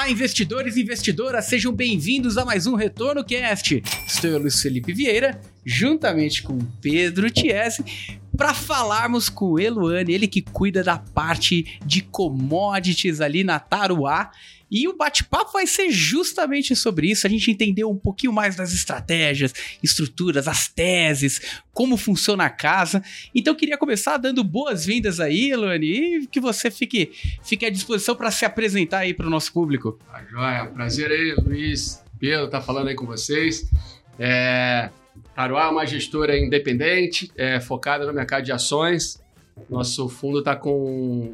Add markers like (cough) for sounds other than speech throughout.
Olá, investidores e investidoras, sejam bem-vindos a mais um Retorno Cast. Estou eu, Luiz Felipe Vieira, juntamente com Pedro Tiesi, para falarmos com o Eluane, ele que cuida da parte de commodities ali na Taruá. E o bate-papo vai ser justamente sobre isso. A gente entendeu um pouquinho mais das estratégias, estruturas, as teses, como funciona a casa. Então, queria começar dando boas-vindas aí, Eluane, e que você fique, fique à disposição para se apresentar aí para o nosso público. Ah, joia. Prazer aí, Luiz. Pedro, tá falando aí com vocês. É, é uma gestora independente, é, focada no mercado de ações. Nosso fundo está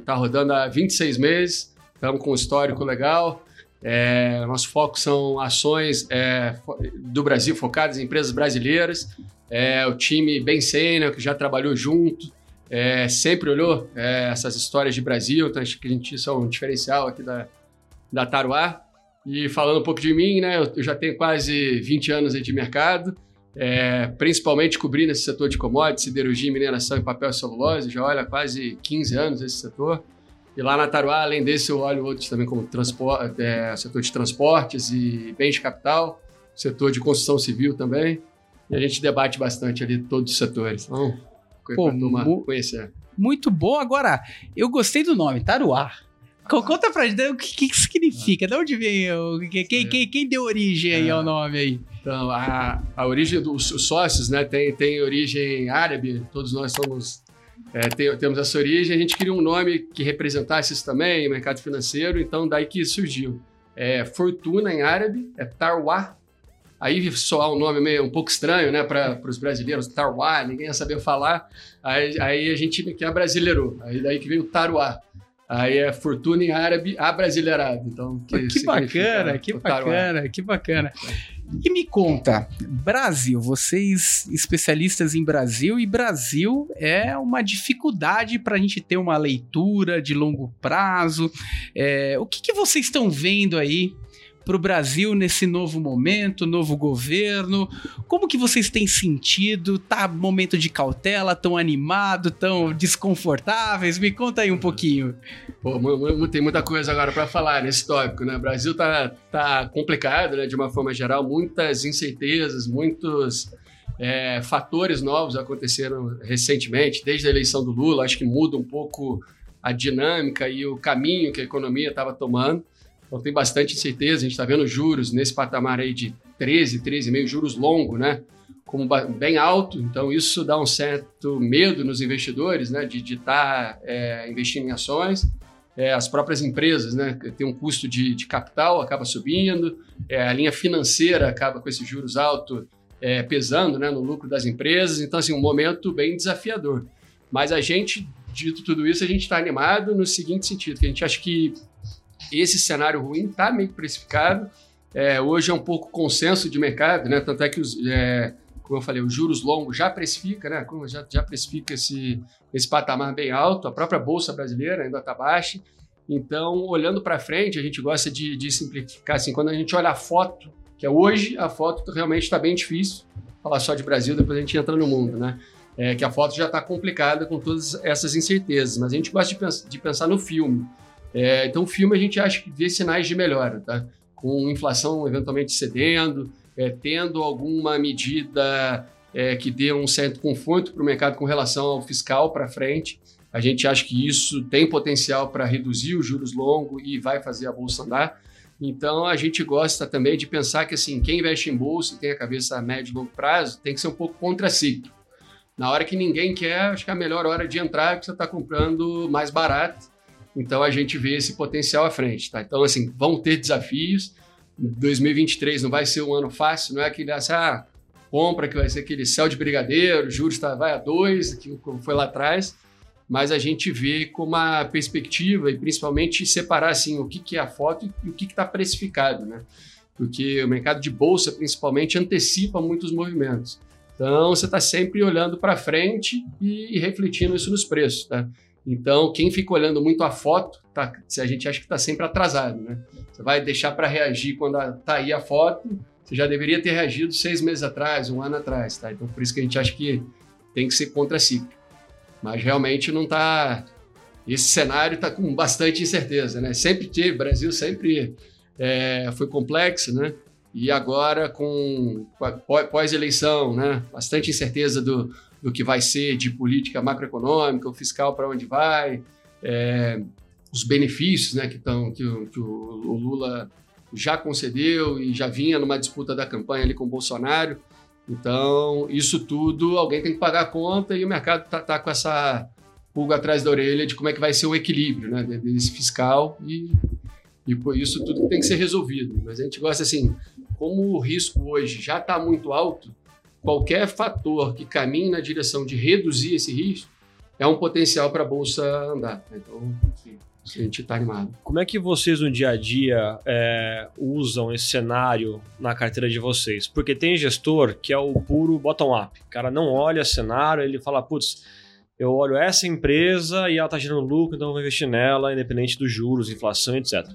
tá rodando há 26 meses estamos com um histórico legal. É, nosso foco são ações é, do Brasil focadas em empresas brasileiras. É, o time bem sênior, que já trabalhou junto, é, sempre olhou é, essas histórias de Brasil, então acho que a gente isso é um diferencial aqui da, da Taruá. E falando um pouco de mim, né, eu já tenho quase 20 anos de mercado, é, principalmente cobrindo esse setor de commodities, siderurgia, mineração e papel e celulose, já olha quase 15 anos esse setor. E lá na Taruá, além desse, eu olho outros também como é, setor de transportes e bens de capital, setor de construção civil também. E a gente debate bastante ali todos os setores. Então, Pô, mu conhecer. Muito bom. Agora, eu gostei do nome, Taruá. Conta pra gente o que, que significa, de onde vem, quem, quem, quem deu origem aí ao nome aí? Então, a, a origem dos sócios, né, tem, tem origem árabe, todos nós somos é, tem, temos essa origem, a gente queria um nome que representasse isso também, mercado financeiro, então daí que surgiu. É, Fortuna em árabe, é Tarwa. Aí soar um nome meio um pouco estranho, né, para os brasileiros, Tarwa, ninguém ia saber falar. Aí, aí a gente que é brasileirou, aí daí que veio Tarwa. Aí é fortuna em árabe abrasileirado. Então, que, que bacana, que bacana, que bacana. E me conta, Brasil, vocês especialistas em Brasil, e Brasil é uma dificuldade para a gente ter uma leitura de longo prazo. É, o que, que vocês estão vendo aí para o Brasil nesse novo momento, novo governo? Como que vocês têm sentido? Tá momento de cautela, tão animado, tão desconfortáveis? Me conta aí um pouquinho. Pô, tem muita coisa agora para falar nesse tópico, né? O Brasil tá, tá complicado, né? De uma forma geral, muitas incertezas, muitos é, fatores novos aconteceram recentemente, desde a eleição do Lula, acho que muda um pouco a dinâmica e o caminho que a economia estava tomando. Então tem bastante incerteza, a gente está vendo juros nesse patamar aí de 13, 13,5, juros longos, né? Como bem alto, então isso dá um certo medo nos investidores, né? De estar tá, é, investindo em ações. É, as próprias empresas, né? Tem um custo de, de capital, acaba subindo, é, a linha financeira acaba com esses juros altos é, pesando né, no lucro das empresas. Então, assim, um momento bem desafiador. Mas a gente, dito tudo isso, a gente está animado no seguinte sentido, que a gente acha que esse cenário ruim está meio precificado. É, hoje é um pouco consenso de mercado, né? Tanto é que, os, é, como eu falei, os juros longos já precifica, né? Já, já precifica esse, esse patamar bem alto. A própria Bolsa brasileira ainda está baixa. Então, olhando para frente, a gente gosta de, de, simplificar assim. Quando a gente olha a foto, que é hoje, a foto realmente está bem difícil. Falar só de Brasil, depois a gente entra no mundo, né? É, que a foto já está complicada com todas essas incertezas. Mas a gente gosta de, pens de pensar no filme. É, então, o filme a gente acha que vê sinais de melhora, tá? Com inflação eventualmente cedendo, é, tendo alguma medida é, que dê um certo conforto para o mercado com relação ao fiscal para frente. A gente acha que isso tem potencial para reduzir os juros longos e vai fazer a bolsa andar. Então, a gente gosta também de pensar que assim, quem investe em bolsa e tem a cabeça a médio e longo prazo tem que ser um pouco contraciclo. Na hora que ninguém quer, acho que é a melhor hora de entrar, porque você está comprando mais barato então a gente vê esse potencial à frente, tá? Então, assim, vão ter desafios. 2023 não vai ser um ano fácil, não é aquele assim, ah, compra que vai ser aquele céu de brigadeiro, juros tá, vai a dois, que foi lá atrás. Mas a gente vê como a perspectiva e principalmente separar assim, o que, que é a foto e o que está precificado, né? Porque o mercado de bolsa, principalmente, antecipa muitos movimentos. Então, você está sempre olhando para frente e refletindo isso nos preços, tá? Então, quem fica olhando muito a foto, tá, a gente acha que está sempre atrasado, né? Você vai deixar para reagir quando está aí a foto, você já deveria ter reagido seis meses atrás, um ano atrás, tá? Então, por isso que a gente acha que tem que ser contra-ciclo. Mas realmente não está... Esse cenário está com bastante incerteza, né? Sempre teve, Brasil sempre é, foi complexa, né? E agora, com pós-eleição, né? Bastante incerteza do, do que vai ser de política macroeconômica, o fiscal para onde vai, é, os benefícios né, que, tão, que, que o, o, Lula já concedeu e já vinha numa disputa da campanha ali com o Bolsonaro. Então, isso tudo alguém tem que pagar a conta e o mercado está tá com essa pulga atrás da orelha de como é que vai ser o equilíbrio né, desse fiscal e, e por isso tudo tem que ser resolvido. Mas a gente gosta assim, como o risco hoje já está muito alto, qualquer fator que caminhe na direção de reduzir esse risco é um potencial para a bolsa andar. Então, sim, a gente está animado. Como é que vocês no dia a dia é, usam esse cenário na carteira de vocês? Porque tem gestor que é o puro bottom-up. O cara não olha cenário, ele fala, putz, eu olho essa empresa e ela está gerando lucro, então eu vou investir nela, independente dos juros, inflação, etc.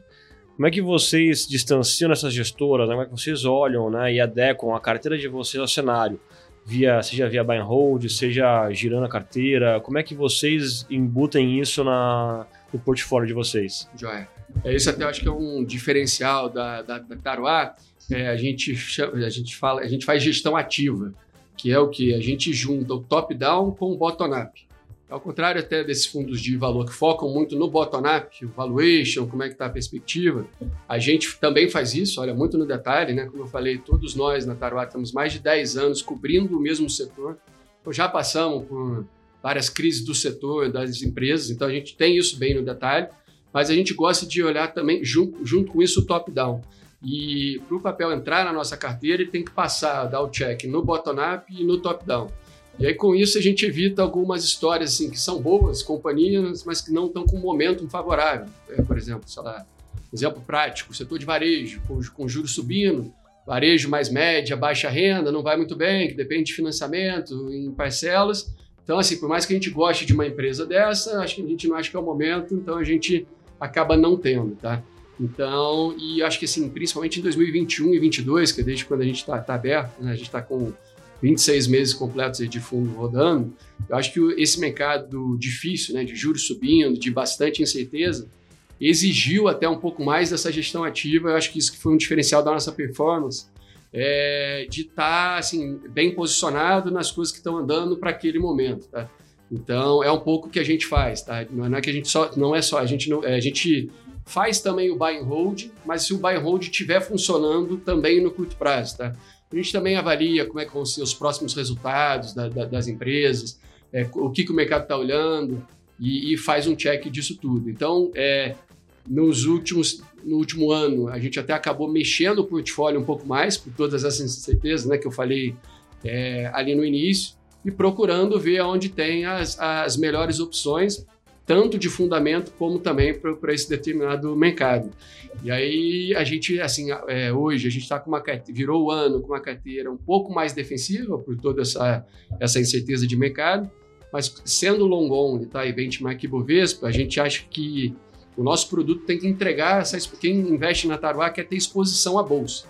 Como é que vocês distanciam essas gestoras? Né? Como é que vocês olham né, e adequam a carteira de vocês ao cenário? Via, seja via buy and hold, seja girando a carteira, como é que vocês embutem isso na, no portfólio de vocês? Joia. É, isso até eu acho que é um diferencial da, da, da Taruá. É, a, gente a, gente fala, a gente faz gestão ativa, que é o que? A gente junta o top-down com o bottom-up. Ao contrário até desses fundos de valor que focam muito no bottom-up, o valuation, como é que está a perspectiva, a gente também faz isso, olha, muito no detalhe, né? Como eu falei, todos nós na Taruá temos mais de 10 anos cobrindo o mesmo setor. Então já passamos por várias crises do setor, das empresas, então a gente tem isso bem no detalhe, mas a gente gosta de olhar também, junto, junto com isso, o top-down. E para o papel entrar na nossa carteira, ele tem que passar, dar o check no bottom-up e no top-down. E aí, com isso, a gente evita algumas histórias assim, que são boas, companhias, mas que não estão com um momento favorável. É, por exemplo, sei lá, exemplo prático, setor de varejo, com, com juros subindo, varejo mais média, baixa renda, não vai muito bem, que depende de financiamento em parcelas. Então, assim, por mais que a gente goste de uma empresa dessa, acho que a gente não acha que é o momento, então a gente acaba não tendo, tá? Então, e acho que assim, principalmente em 2021 e 2022, que é desde quando a gente está tá aberto, né, a gente está com 26 meses completos de fundo rodando, eu acho que esse mercado difícil, né, de juros subindo, de bastante incerteza, exigiu até um pouco mais dessa gestão ativa. Eu acho que isso que foi um diferencial da nossa performance, é, de estar tá, assim, bem posicionado nas coisas que estão andando para aquele momento. Tá? Então é um pouco o que a gente faz, tá? Não é que a gente só, não é só a gente não, é, a gente faz também o buy and hold, mas se o buy and hold estiver funcionando também no curto prazo, tá? A gente também avalia como é que vão ser os próximos resultados da, da, das empresas, é, o que, que o mercado está olhando e, e, faz um check disso tudo. Então, é, nos últimos, no último ano, a gente até acabou mexendo o portfólio um pouco mais, por todas essas incertezas né, que eu falei é, ali no início, e procurando ver onde tem as, as melhores opções tanto de fundamento como também para esse determinado mercado. E aí a gente, assim, é, hoje a gente está com uma carteira, virou o ano com uma carteira um pouco mais defensiva por toda essa, essa incerteza de mercado, mas sendo long only, tá, e benchmark Bovespa, a gente acha que o nosso produto tem que entregar, essa, quem investe na Taruá quer ter exposição à bolsa.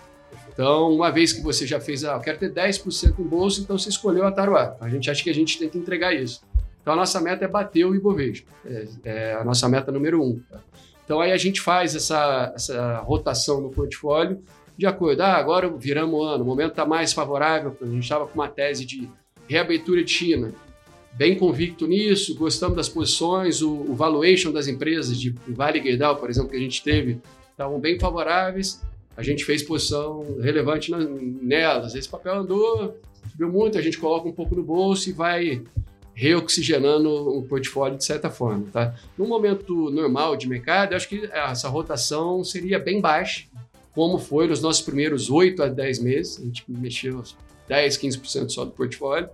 Então, uma vez que você já fez, ah, eu quero ter 10% em bolsa, então você escolheu a Taruá. A gente acha que a gente tem que entregar isso. Então a nossa meta é bater o Ibovespa, é, é a nossa meta número um. Então aí a gente faz essa, essa rotação no portfólio de acordo. Ah, agora viramos o ano, o momento está mais favorável. A gente estava com uma tese de reabertura de China, bem convicto nisso, gostamos das posições, o, o valuation das empresas de Vale Gerdau, por exemplo, que a gente teve, estavam bem favoráveis. A gente fez posição relevante na, nelas. Esse papel andou, subiu muito, a gente coloca um pouco no bolso e vai reoxigenando o portfólio de certa forma. Tá? No momento normal de mercado, acho que essa rotação seria bem baixa, como foi nos nossos primeiros 8 a 10 meses. A gente mexeu 10, 15% só do portfólio.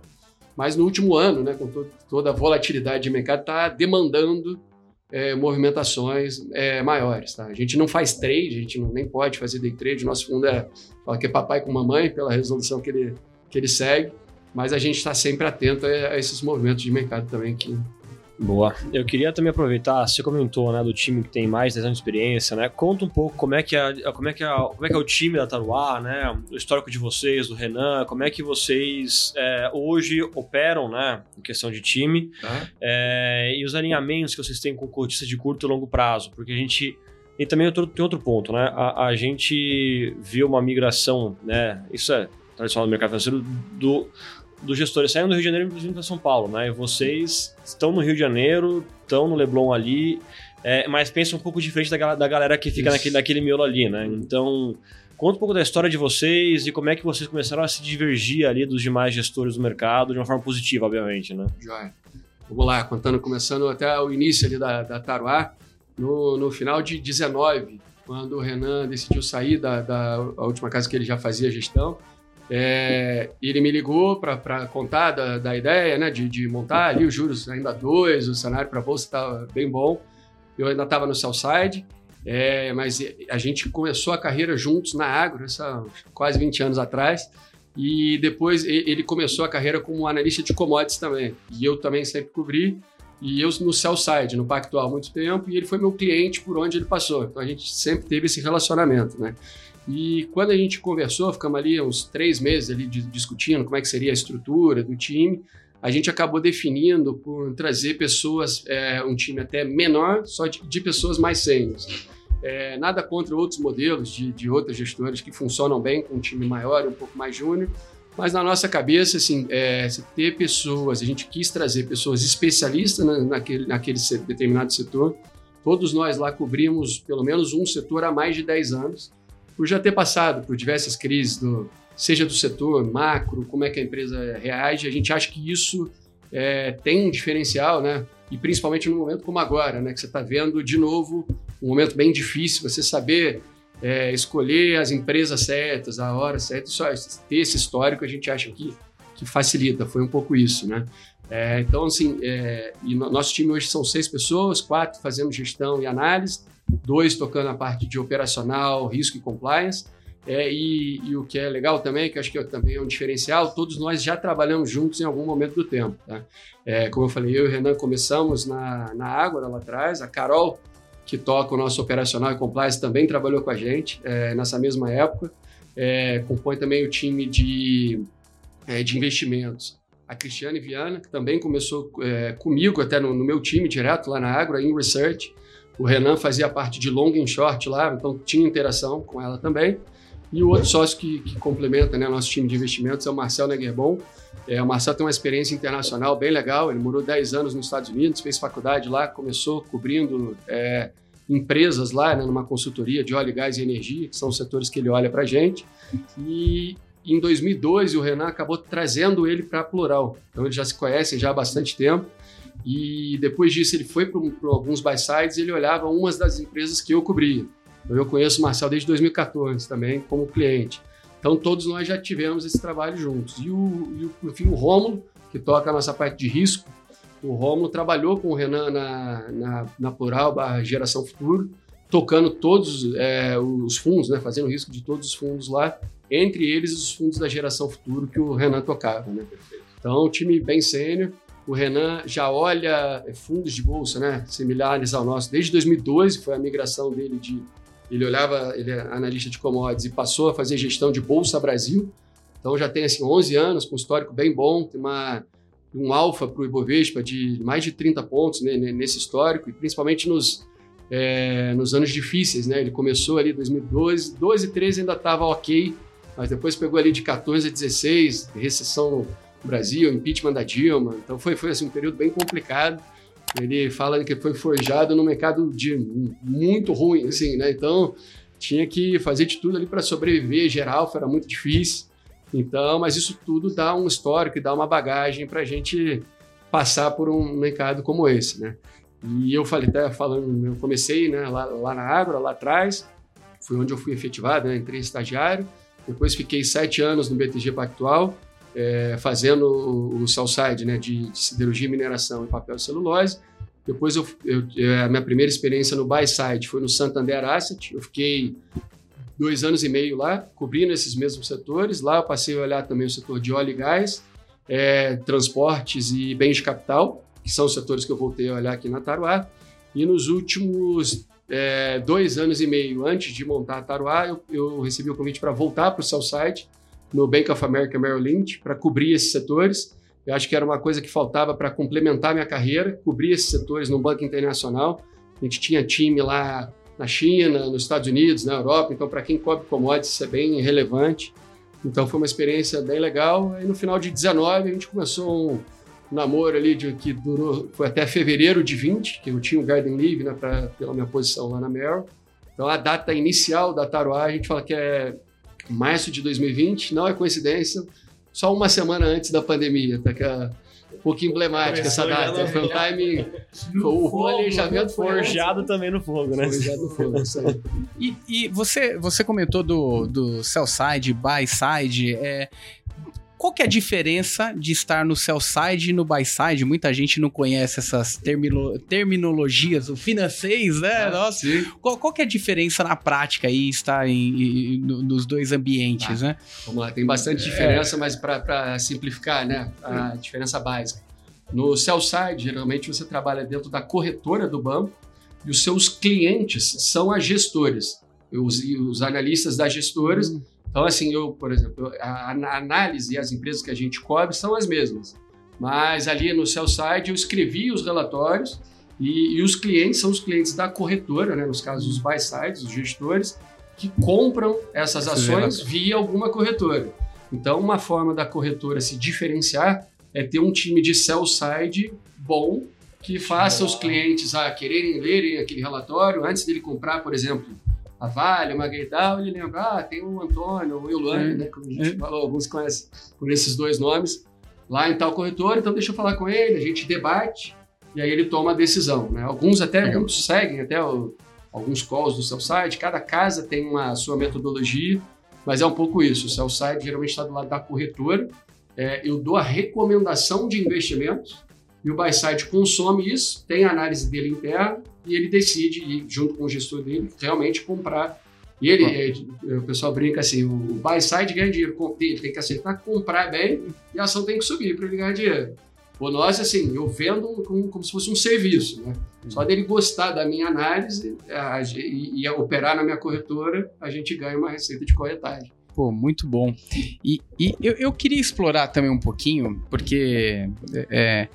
Mas no último ano, né, com to toda a volatilidade de mercado, está demandando é, movimentações é, maiores. Tá? A gente não faz trade, a gente não, nem pode fazer day trade. Nosso fundo é, fala que é papai com mamãe, pela resolução que ele, que ele segue mas a gente está sempre atento a, esses movimentos de mercado também que Boa. Eu queria também aproveitar, você comentou, né, do time que tem mais de 10 anos de experiência, né? Conta um pouco como é que é, como é que é, como é, que é o time da Taruá, né? O histórico de vocês, do Renan, como é que vocês é, hoje operam, né, em questão de time, é, e os alinhamentos que vocês têm com cortistas de curto e longo prazo, porque a gente E também tem outro ponto, né? A, a gente viu uma migração, né? Isso é tradicional do mercado financeiro, do, dos gestores saindo do Rio de Janeiro e vindo para São Paulo, né? E vocês estão no Rio de Janeiro, estão no Leblon ali, é, mas pensam um pouco diferente da, da galera que fica naquele, naquele miolo ali, né? Então, conta um pouco da história de vocês e como é que vocês começaram a se divergir ali dos demais gestores do mercado de uma forma positiva, obviamente, né? Joia. Vamos lá, contando, começando até o início ali da, da Taruá, no, no final de 19, quando o Renan decidiu sair da, da última casa que ele já fazia gestão, é, ele me ligou para contar da, da ideia né, de, de, montar ali os juros ainda dois, o cenário para a bolsa estava bem bom. Eu ainda estava no Southside, é, mas a gente começou a carreira juntos na Agro, essa, quase 20 anos atrás. E depois ele começou a carreira como analista de commodities também. E eu também sempre cobri. E eu no Cellside, no Pactual, há muito tempo, e ele foi meu cliente por onde ele passou. Então a gente sempre teve esse relacionamento, né? E quando a gente conversou, ficamos ali uns três meses ali discutindo como é que seria a estrutura do time, a gente acabou definindo por trazer pessoas, é, um time até menor, só de, de pessoas mais sêniores. É, nada contra outros modelos de, de outras gestoras que funcionam bem com um time maior um pouco mais júnior, mas na nossa cabeça, assim, é, ter pessoas, a gente quis trazer pessoas especialistas na, naquele, naquele determinado setor. Todos nós lá cobrimos pelo menos um setor há mais de 10 anos, por já ter passado por diversas crises, do, seja do setor macro, como é que a empresa reage. A gente acha que isso é, tem um diferencial, né? E principalmente num momento como agora, né? Que você está vendo de novo um momento bem difícil, você saber é, escolher as empresas certas, a hora certa, só ter esse histórico a gente acha que, que facilita, foi um pouco isso, né? É, então, assim, é, no, nosso time hoje são seis pessoas, quatro fazendo gestão e análise, dois tocando a parte de operacional, risco e compliance, é, e, e, o que é legal também, que acho que é, também é um diferencial, todos nós já trabalhamos juntos em algum momento do tempo. Tá? É, como eu falei, eu e o Renan começamos na, na Água lá atrás, a Carol que toca o nosso operacional e compliance, também trabalhou com a gente é, nessa mesma época. É, compõe também o time de, é, de investimentos. A Cristiane Viana, que também começou comigo, até no, no, meu time direto lá na Agro, em Research. O Renan fazia parte de long e short lá, então tinha interação com ela também. E o outro sócio que, que complementa né, nosso time de investimentos é o Marcel Negerbon. É, o Marcel tem uma experiência internacional bem legal, ele morou 10 anos nos Estados Unidos, fez faculdade lá, começou cobrindo é, empresas lá, né, numa consultoria de óleo, gás e energia, que são os setores que ele olha para gente. E em 2002 o Renan acabou trazendo ele para a Plural. Então eles já se conhecem já há bastante tempo. E depois disso ele foi para alguns buy-sides e ele olhava umas das empresas que eu cobria. Então, eu conheço o Marcel desde 2014 também como cliente. Então todos nós já tivemos esse trabalho juntos. E o, e o, enfim, o Rômulo, que toca a nossa parte de risco, o Romulo trabalhou com o Renan na, na, na Plural, barra Geração Futuro, tocando todos é, os fundos, né, fazendo risco de todos os fundos lá, entre eles os fundos da Geração Futuro que o Renan tocava. Né? Então, time bem sênior. O Renan já olha fundos de bolsa, né, similares ao nosso, desde 2012, foi a migração dele de. Ele olhava, ele é analista de commodities e passou a fazer gestão de Bolsa Brasil. Então já tem assim 11 anos, com um histórico bem bom, tem uma um alfa para o Ibovespa de mais de 30 pontos né, nesse histórico, e principalmente nos, é, nos anos difíceis. Né? Ele começou ali em 2012, 12 e 13 ainda estava ok, mas depois pegou ali de 14 a 16, recessão Brasil, impeachment da Dilma, então foi, foi assim, um período bem complicado. Ele fala que foi forjado no mercado de muito ruim, assim, né? Então tinha que fazer de tudo ali para sobreviver. Geral, era muito difícil. Então, mas isso tudo dá um histórico e dá uma bagagem para a gente passar por um mercado como esse, né? E eu falei, até falando, eu comecei né, lá, lá na Agro, lá atrás, foi onde eu fui efetivado, né, entrei estagiário, depois fiquei sete anos no BTG Pactual, é, fazendo o, o Southside, né, de, de, siderurgia, mineração e papel e celulose. Depois, eu, eu, é, a minha primeira experiência no buy side foi no Santander Asset, eu fiquei dois anos e meio lá, cobrindo esses mesmos setores. Lá eu passei a olhar também o setor de óleo e gás, é, transportes e bens de capital, que são os setores que eu voltei a olhar aqui na Taruá. E nos últimos é, dois anos e meio antes de montar a Taruá, eu, eu recebi o convite para voltar para o seu site no Bank of America Merrill Lynch para cobrir esses setores. Eu acho que era uma coisa que faltava para complementar minha carreira, cobrir esses setores no banco internacional. A gente tinha time lá na China, nos Estados Unidos, na Europa. Então, para quem cobre commodities, isso é bem relevante. Então, foi uma experiência bem legal. Aí, no final de 19, a gente começou um namoro ali de, que durou, foi até fevereiro de 20, que eu tinha o Garden Leave, né, pra, pela minha posição lá na Merrill. Então, a data inicial da Taroá, a gente fala que é março de 2020, não é coincidência, só uma semana antes da pandemia, tá? Que é um pouquinho emblemática essa data. Foi um timing. o planejamento forjado também no fogo, né? Forjado no fogo, isso aí. E, e você, você comentou do, do sell side, buy side. É, qual que é a diferença de estar no sell side e no buy side? Muita gente não conhece essas termino, terminologias, o financeiro, né? Ah, Nossa, sim. qual, qual que é a diferença na prática aí, estar em, em- no- nos dois ambientes, Ah. né? Vamos lá, tem bastante diferença, mas para simplificar, né, a diferença básica. No sell side, geralmente você trabalha dentro da corretora do banco e os seus clientes são as gestoras, os, os analistas das gestoras. Então, assim, eu, por exemplo, a, a análise e as empresas que a gente cobre são as mesmas. Mas ali no sell side eu escrevi os relatórios e, e os clientes são os clientes da corretora, né, nos casos os buy sides, os gestores, que compram essas ações via alguma corretora. Então, uma forma da corretora se diferenciar é ter um time de sell side bom que faça os clientes a quererem lerem aquele relatório antes dele comprar, por exemplo, a Vale, uma Gerdau, ele lembra, ah, tem o Antônio, o Eulane, É. né, como a gente É. falou, alguns conhecem por esses dois nomes, lá em tal corretora, então deixa eu falar com ele, a gente debate e aí ele toma a decisão, né? Alguns até muitos seguem até o- alguns calls do seu site, cada casa tem uma sua metodologia, mas é um pouco isso. O sell side geralmente está do lado da corretora. É, eu dou a recomendação de investimentos e o buy side consome isso, tem a análise dele interna e ele decide, junto com o gestor dele, realmente comprar. E ele, é, o pessoal brinca assim: o buy side ganha dinheiro, ele tem que aceitar comprar bem e a ação tem que subir para ele ganhar dinheiro. O nós, assim, eu vendo como, como se fosse um serviço, né? Só dele gostar da minha análise a- e, e operar na minha corretora, a gente ganha uma receita de corretagem. Pô, muito bom. E, e eu, eu queria explorar também um pouquinho, porque é,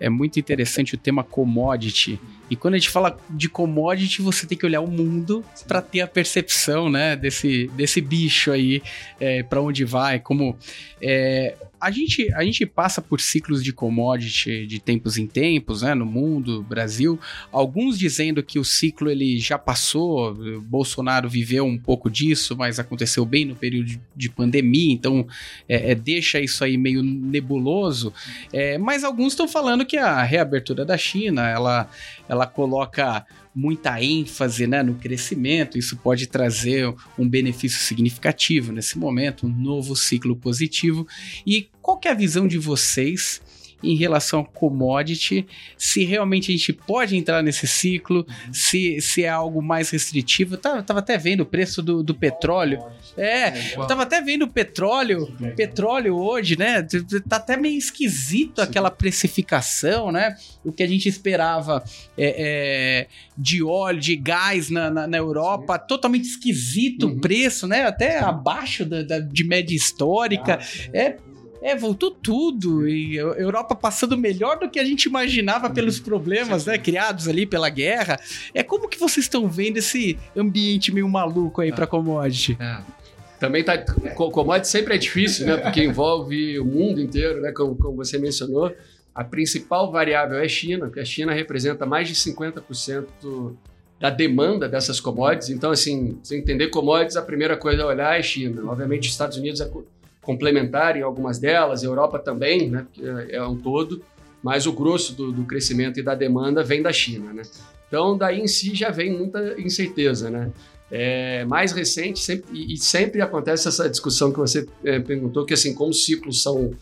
é muito interessante o tema commodity. E quando a gente fala de commodity, você tem que olhar o mundo para ter a percepção, né, desse, desse bicho aí, é, para onde vai, como é, a gente a gente passa por ciclos de commodity de tempos em tempos, né, no mundo, Brasil. Alguns dizendo que o ciclo ele já passou, Bolsonaro viveu um pouco disso, mas aconteceu bem no período de- de pandemia, então é, é, deixa isso aí meio nebuloso. É, mas alguns estão falando que a reabertura da China, ela, ela coloca muita ênfase né, no crescimento, isso pode trazer um benefício significativo nesse momento, um novo ciclo positivo. E qual é a visão de vocês em relação ao commodity, se realmente a gente pode entrar nesse ciclo, se, se é algo mais restritivo. Eu tava, tava até vendo o preço do, do petróleo. É, eu tava até vendo o petróleo, petróleo hoje, né? Tá até meio esquisito aquela precificação, né? O que a gente esperava é, é, de óleo, de gás na, na, na Europa, totalmente esquisito o Uhum. preço, né? Até abaixo da, da- de média histórica. É, é, voltou tudo. E a Europa passando melhor do que a gente imaginava pelos problemas, né? Criados ali pela guerra. É como que vocês estão vendo esse ambiente meio maluco aí pra commodity? É. Também tá. co- Commodity sempre é difícil, né? Porque envolve o mundo inteiro, né? Como, como você mencionou. A principal variável é a China, porque a China representa mais de 50% da demanda dessas commodities. Então, assim, você entender commodities, a primeira coisa a olhar é a China. Obviamente, os Estados Unidos é complementar em algumas delas, a Europa também, né? É é um todo, mas o grosso do, do crescimento e da demanda vem da China, né? Então, daí em si já vem muita incerteza, né? É, mais recente, sempre, e, e sempre acontece essa discussão que você é, perguntou, que assim, como os ciclos são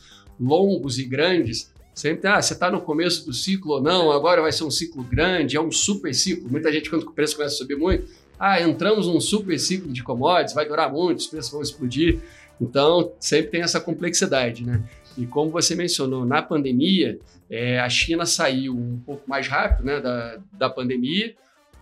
longos e grandes, sempre, ah, você está no começo do ciclo ou não, agora vai ser um ciclo grande, é um super ciclo. Muita gente, quando o preço começa a subir muito, ah, entramos num super ciclo de commodities, vai durar muito, os preços vão explodir. Então, sempre tem essa complexidade, né? E como você mencionou, na pandemia, é, a China saiu um pouco mais rápido né, da, da pandemia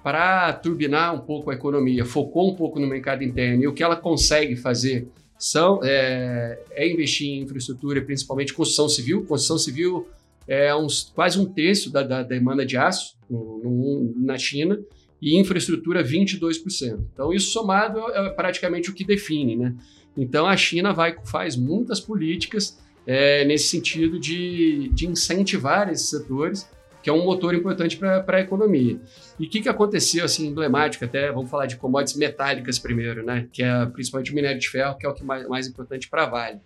para turbinar um pouco a economia, focou um pouco no mercado interno. E o que ela consegue fazer são, é, é investir em infraestrutura, principalmente construção civil. Construção civil é uns, quase um terço da, da demanda de aço no- no- na China. e infraestrutura 22%. Então, isso somado é praticamente o que define. Né? Então, a China vai, faz muitas políticas é, nesse sentido de, de incentivar esses setores, que é um motor importante para a economia. E o que, que aconteceu, assim, emblemático até, vamos falar de commodities metálicas primeiro, né? que é principalmente o minério de ferro, que é o que mais, mais importante para a Vale.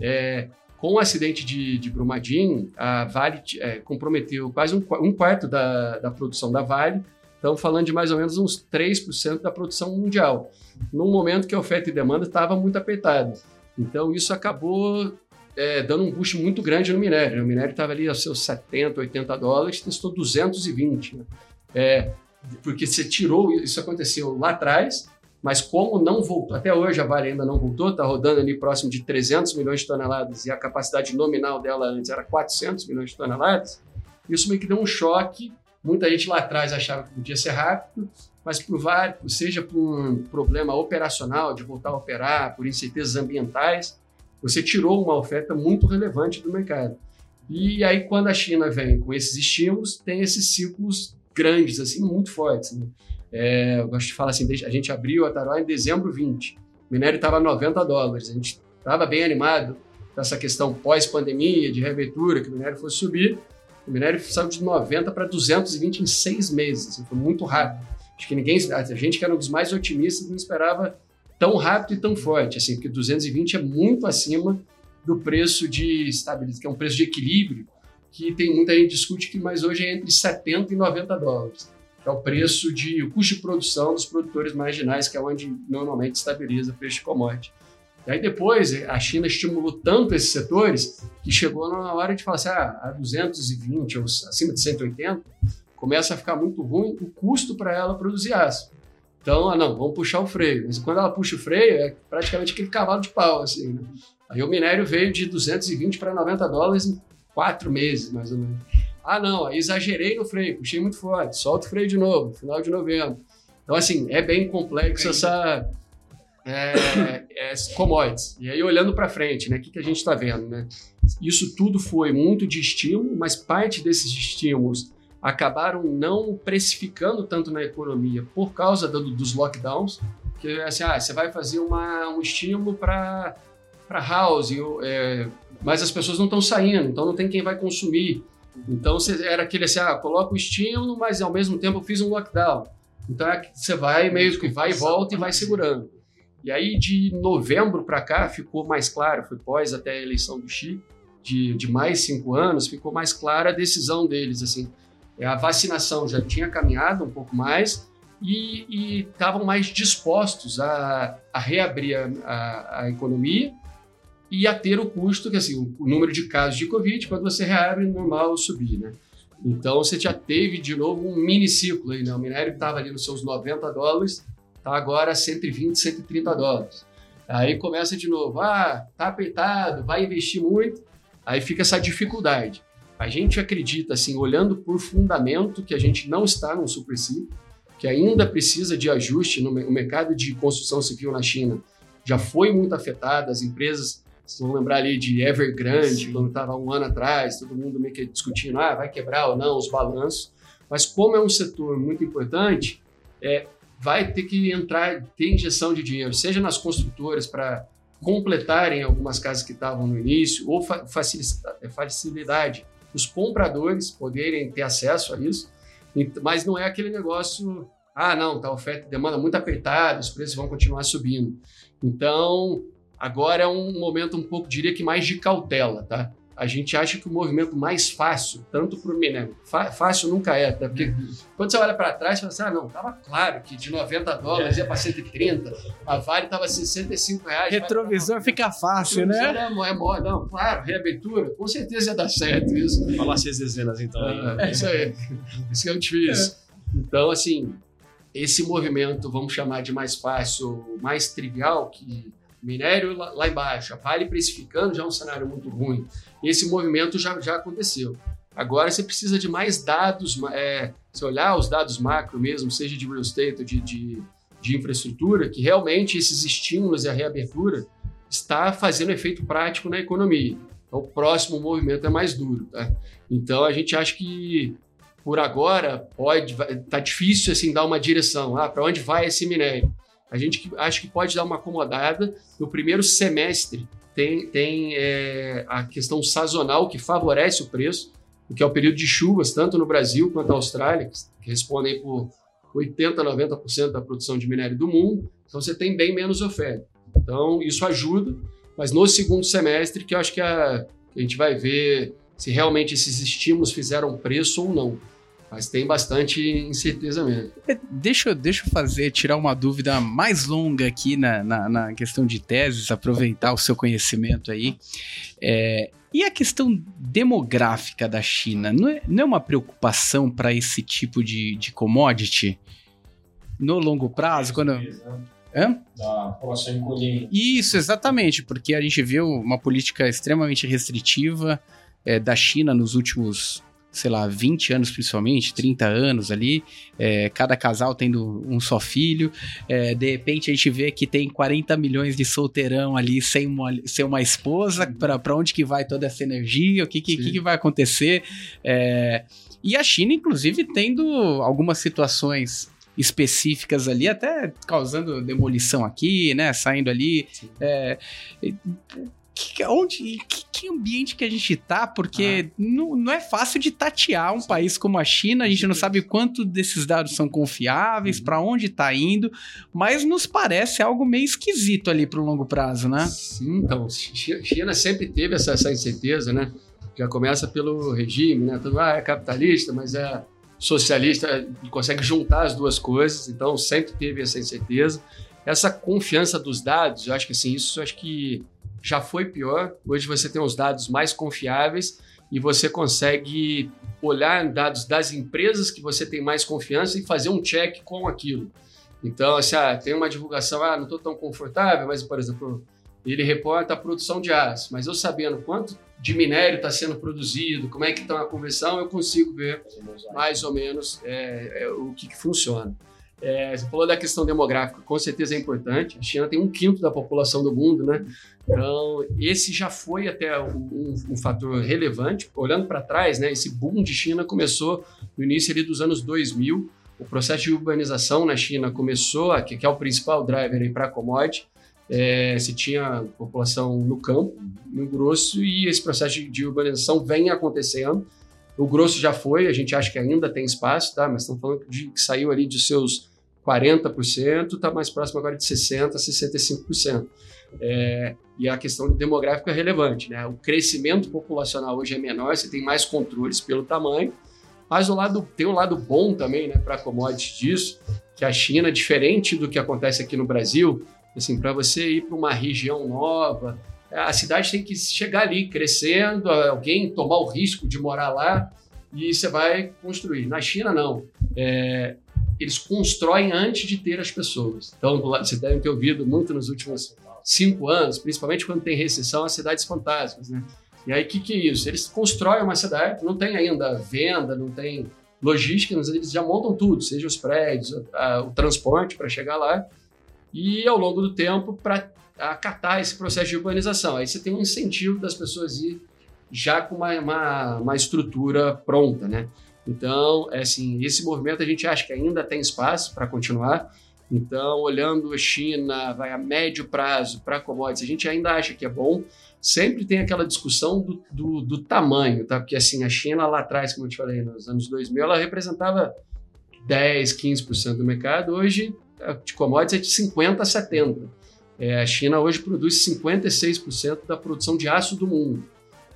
É, com o acidente de, de Brumadinho, a Vale é, comprometeu quase um, um quarto da, da produção da Vale, Estamos falando de mais ou menos uns 3% da produção mundial, num momento que a oferta e demanda estava muito apertada. Então, isso acabou é, dando um boost muito grande no minério. O minério estava ali aos seus 70, 80 dólares, testou 220. Né? É, porque você tirou, isso aconteceu lá atrás, mas como não voltou, até hoje a Vale ainda não voltou, está rodando ali próximo de 300 milhões de toneladas e a capacidade nominal dela antes era 400 milhões de toneladas, isso meio que deu um choque Muita gente lá atrás achava que podia ser rápido, mas por vários, seja por um problema operacional de voltar a operar, por incertezas ambientais, você tirou uma oferta muito relevante do mercado. E aí, quando a China vem com esses estímulos, tem esses ciclos grandes, assim, muito fortes. Né? É, eu gosto de falar assim, a gente abriu a Taró em dezembro 20, o minério estava 90 dólares, a gente estava bem animado com essa questão pós-pandemia, de reabertura, que o minério fosse subir, o minério saiu de 90 para 220 em seis meses. Assim, foi muito rápido. Acho que ninguém, a gente que era um dos mais otimistas, não esperava tão rápido e tão forte, assim, porque 220 é muito acima do preço de estabilidade, que é um preço de equilíbrio, que tem muita gente discute que mais hoje é entre 70 e 90 dólares. É o preço de o custo de produção dos produtores marginais, que é onde normalmente estabiliza o preço de commodity. E aí depois a China estimulou tanto esses setores que chegou na hora de falar assim, ah, a 220 ou acima de 180 começa a ficar muito ruim o custo para ela produzir aço. Então, ah, não, vamos puxar o freio. Mas quando ela puxa o freio, é praticamente aquele cavalo de pau, assim, né? Aí o minério veio de 220 para 90 dólares em quatro meses, mais ou menos. Ah, não, aí exagerei no freio, puxei muito forte, solta o freio de novo, final de novembro. Então, assim, é bem complexo essa, é, é, commodities. E aí, olhando para frente, né, o que, que a gente está vendo? Né? Isso tudo foi muito de estímulo, mas parte desses estímulos acabaram não precificando tanto na economia por causa do, dos lockdowns, que assim, ah, você vai fazer uma, um estímulo para house, é, mas as pessoas não estão saindo, então não tem quem vai consumir. Então era aquele assim, ah, coloca o estímulo, mas ao mesmo tempo eu fiz um lockdown. Então é, você vai meio que vai e volta e vai segurando. E aí, de novembro para cá, ficou mais claro, foi pós até a eleição do Xi, de, de mais cinco anos, ficou mais clara a decisão deles. Assim, é, a vacinação já tinha caminhado um pouco mais e estavam mais dispostos a, a reabrir a, a, a, economia e a ter o custo, que assim, o, número de casos de Covid, quando você reabre, normal subir, né? Então, você já teve de novo um mini ciclo aí, né? O minério estava ali nos seus 90 dólares, Está agora 120, 130 dólares. Aí começa de novo, ah, tá apertado, vai investir muito. Aí fica essa dificuldade. A gente acredita, assim, olhando por fundamento, que a gente não está num super ciclo, que ainda precisa de ajuste no mercado de construção civil na China. Já foi muito afetado, as empresas, vocês vão lembrar ali de Evergrande, Sim. quando estava um ano atrás, todo mundo meio que discutindo, ah, vai quebrar ou não os balanços. Mas como é um setor muito importante, é, vai ter que entrar, ter injeção de dinheiro, seja nas construtoras para completarem algumas casas que estavam no início, ou é, facilidade os compradores poderem ter acesso a isso, mas não é aquele negócio, ah, não, tá oferta e demanda muito apertada, os preços vão continuar subindo. Então, agora é um momento um pouco, diria que mais de cautela, tá? A gente acha que o movimento mais fácil, tanto para o minério, fácil nunca é, tá? porque uhum. quando você olha para trás, você fala assim, ah, não, estava claro que de 90 dólares ia para 130, a Vale estava 65 reais. Retrovisor vai... fica fácil, né? É, é, não, claro, reabertura, com certeza ia dar certo isso. Falar seis dezenas, então. É, isso aí, isso que é difícil. É. Então, assim, esse movimento, vamos chamar de mais fácil, mais trivial, que minério lá, lá embaixo, a Vale precificando já é um cenário muito ruim. Esse movimento já, já aconteceu. Agora você precisa de mais dados, é, se olhar os dados macro mesmo, seja de real estate ou de, de, de infraestrutura, que realmente esses estímulos e a reabertura está fazendo efeito prático na economia. Então, o próximo movimento é mais duro. Tá? Então, a gente acha que por agora pode tá difícil assim dar uma direção, ah, para onde vai esse minério? A gente acha que pode dar uma acomodada no primeiro semestre. Tem, tem é, a questão sazonal que favorece o preço, que é o período de chuvas, tanto no Brasil quanto na Austrália, que respondem por 80%, 90% da produção de minério do mundo. Então você tem bem menos oferta. Então isso ajuda, mas no segundo semestre que eu acho que a, que a gente vai ver se realmente esses estímulos fizeram preço ou não. Mas tem bastante incerteza mesmo. É, deixa, deixa eu fazer, tirar uma dúvida mais longa aqui na, na, na questão de teses, aproveitar o seu conhecimento aí. É, e a questão demográfica da China, não é, não é uma preocupação para esse tipo de, de commodity? No longo prazo, quando. Hã? Da população encolhendo. Isso, exatamente, porque a gente viu uma política extremamente restritiva é, da China nos últimos sei lá, 20 anos principalmente, 30 anos ali, é, cada casal tendo um só filho, é, de repente a gente vê que tem 40 milhões de solteirão ali sem uma, sem uma esposa, uhum. para onde que vai toda essa energia, o que que, que, que vai acontecer, é, e a China, inclusive, tendo algumas situações específicas ali, até causando demolição aqui, né, saindo ali, é, que, onde, que, que, ambiente que a gente tá, porque ah. não, não é fácil de tatear um país como a China, a gente não sabe quanto desses dados são confiáveis, uhum. para onde tá indo, mas nos parece algo meio esquisito ali pro longo prazo, né? Sim, então, China sempre teve essa, essa incerteza, né? Já começa pelo regime, né? Tudo ah, é capitalista, mas é socialista, consegue juntar as duas coisas, então sempre teve essa incerteza. Essa confiança dos dados, eu acho que assim, isso eu acho que já foi pior. Hoje você tem os dados mais confiáveis e você consegue olhar dados das empresas que você tem mais confiança e fazer um check com aquilo. Então, assim, ah, tem uma divulgação, ah, não estou tão confortável, mas, por exemplo, ele reporta a produção de aço, mas eu sabendo quanto de minério está sendo produzido, como é que está a conversão, eu consigo ver mais ou menos é, é, o que, que funciona. É, você falou da questão demográfica, com certeza é importante. A China tem um quinto da população do mundo, né? Então, esse já foi até um, um fator relevante. Olhando para trás, né, esse boom de China começou no início ali dos anos 2000. O processo de urbanização na China começou, que é o principal driver para a commodity. É, se tinha população no campo, no grosso, e esse processo de, de urbanização vem acontecendo. O grosso já foi, a gente acha que ainda tem espaço, tá? mas estamos falando de que saiu ali de seus 40%, está mais próximo agora de 60%, 65%. É, e a questão demográfica é relevante. Né? O crescimento populacional hoje é menor, você tem mais controles pelo tamanho, mas o lado, tem um lado bom também né, para commodities disso, que a China, diferente do que acontece aqui no Brasil, assim, para você ir para uma região nova, a cidade tem que chegar ali crescendo, alguém tomar o risco de morar lá e você vai construir. Na China, não. É, eles constroem antes de ter as pessoas. Então, você deve ter ouvido muito nos últimos cinco anos, principalmente quando tem recessão, as cidades fantásticas, né? E aí, o que, que é isso? Eles constroem uma cidade, não tem ainda venda, não tem logística, mas eles já montam tudo, seja os prédios, a, o transporte para chegar lá, e ao longo do tempo, para acatar esse processo de urbanização. Aí você tem um incentivo das pessoas ir já com uma, uma, uma estrutura pronta, né? Então, é assim, esse movimento a gente acha que ainda tem espaço para continuar. Então, olhando a China, vai a médio prazo para commodities, a gente ainda acha que é bom. Sempre tem aquela discussão do, do, do, tamanho, tá? Porque assim, a China lá atrás, como eu te falei, nos anos 2000, ela representava 10, 15% do mercado. Hoje, de commodities é de 50 a 70. É, a China hoje produz 56% da produção de aço do mundo.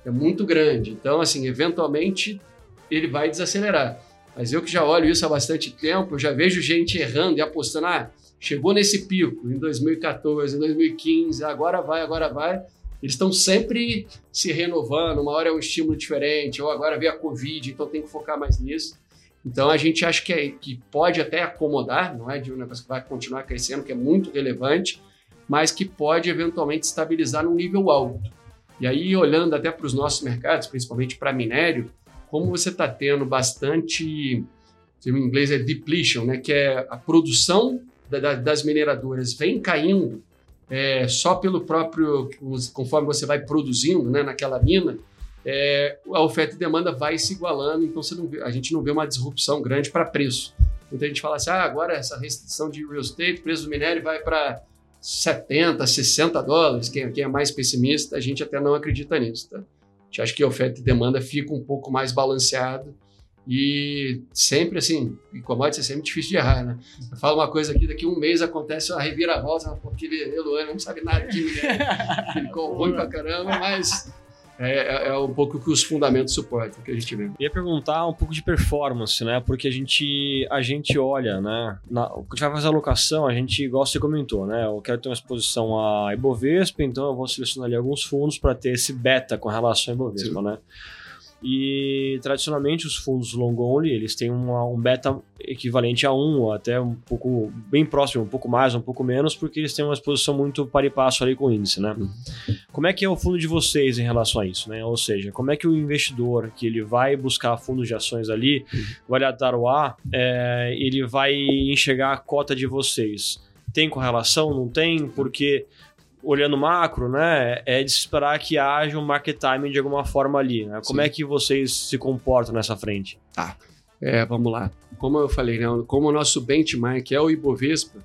É muito grande. Então, assim, eventualmente ele vai desacelerar. Mas eu que já olho isso há bastante tempo, eu já vejo gente errando e apostando, ah, chegou nesse pico em 2014, em 2015, agora vai, agora vai. Eles estão sempre se renovando, uma hora é um estímulo diferente, ou agora veio a Covid, então tem que focar mais nisso. Então a gente acha que, é, que pode até acomodar, não é de um negócio que vai continuar crescendo, que é muito relevante, mas que pode eventualmente estabilizar num nível alto. E aí, olhando até para os nossos mercados, principalmente para minério, como você está tendo bastante, em inglês é depletion, né, que é a produção da, das mineradoras vem caindo é, só pelo próprio, conforme você vai produzindo né, naquela mina, é, a oferta e demanda vai se igualando, então vê, a gente não vê uma disrupção grande para preço. Muita gente fala assim, ah, agora essa restrição de real estate, preço do minério vai para 70, 60 dólares, quem, quem, é mais pessimista, a gente até não acredita nisso. Tá? A gente acha que a oferta e demanda fica um pouco mais balanceado e sempre assim, em commodities é sempre difícil de errar, né? Eu falo uma coisa aqui, daqui um mês acontece a reviravolta, porque ele, Eloane não sabe nada de (laughs) minério, ficou ruim pra caramba, mas é, é, é, um pouco que os fundamentos suportam que a gente vê. Ia perguntar um pouco de performance, né? Porque a gente, a gente olha, né? Na, quando a gente vai fazer a alocação, a gente, igual você comentou, né? Eu quero ter uma exposição a Ibovespa, então eu vou selecionar ali alguns fundos para ter esse beta com relação a Ibovespa, Sim. né? E tradicionalmente os fundos long only eles têm uma, um beta equivalente a 1, ou até um pouco bem próximo, um pouco mais, um pouco menos, porque eles têm uma exposição muito para e passo ali com o índice, né? Uhum. Como é que é o fundo de vocês em relação a isso, né? Ou seja, como é que o investidor que ele vai buscar fundos de ações ali, uhum. vai dar o A, é, ele vai enxergar a cota de vocês? Tem correlação? Não tem? Porque olhando macro, né, é de esperar que haja um market timing de alguma forma ali. Né? Como Sim. é que vocês se comportam nessa frente? Tá. É, vamos lá. Como eu falei, né, como o nosso benchmark é o Ibovespa,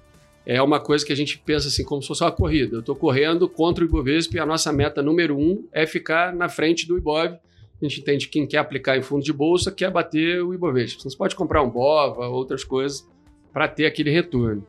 é uma coisa que a gente pensa assim como se fosse uma corrida. Eu estou correndo contra o Ibovespa e a nossa meta número um é ficar na frente do Ibov. A gente entende que quem quer aplicar em fundo de bolsa quer bater o Ibovespa. Você pode comprar um BOVA, outras coisas, para ter aquele retorno.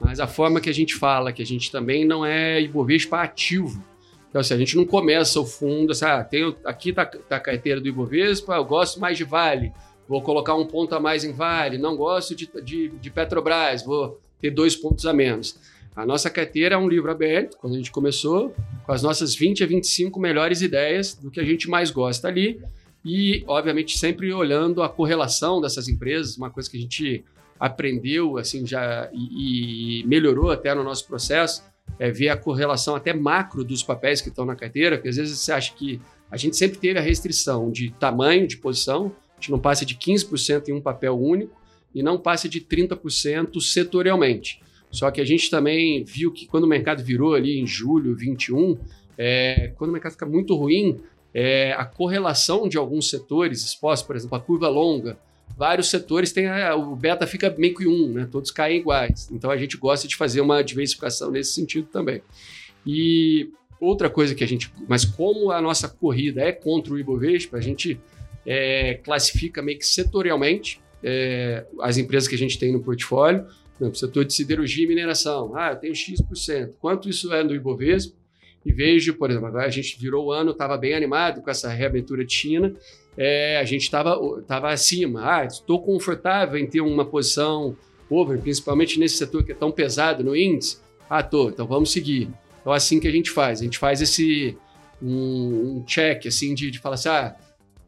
Mas a forma que a gente fala, que a gente também não é Ibovespa ativo. Então, assim, a gente não começa o fundo, assim, ah, tem, aqui está tá a carteira do Ibovespa, eu gosto mais de Vale, vou colocar um ponto a mais em Vale, não gosto de, de, de Petrobras, vou ter dois pontos a menos. A nossa carteira é um livro aberto, quando a gente começou, com as nossas 20 a 25 melhores ideias do que a gente mais gosta ali. E, obviamente, sempre olhando a correlação dessas empresas, uma coisa que a gente aprendeu assim já e, e melhorou até no nosso processo é ver a correlação até macro dos papéis que estão na carteira, porque às vezes você acha que a gente sempre teve a restrição de tamanho de posição, a gente não passa de 15% em um papel único e não passa de 30% setorialmente. Só que a gente também viu que quando o mercado virou ali em julho 21, é, quando o mercado fica muito ruim, é, a correlação de alguns setores expostos, por exemplo, a curva longa, vários setores tem a, o beta fica meio que um, né? Todos caem iguais. Então a gente gosta de fazer uma diversificação nesse sentido também. E outra coisa que a gente, mas como a nossa corrida é contra o Ibovespa, a gente é, classifica meio que setorialmente é, as empresas que a gente tem no portfólio. Por setor de siderurgia e mineração. Ah, eu tenho X%. Quanto isso é no Ibovespa? E vejo, por exemplo, agora a gente virou o ano, estava bem animado com essa reabertura de China é, a gente estava tava acima. Ah, estou confortável em ter uma posição over, principalmente nesse setor que é tão pesado no índice. Ah, tô, então vamos seguir. Então, assim que a gente faz. A gente faz esse um, um check, assim, de, de falar assim, ah,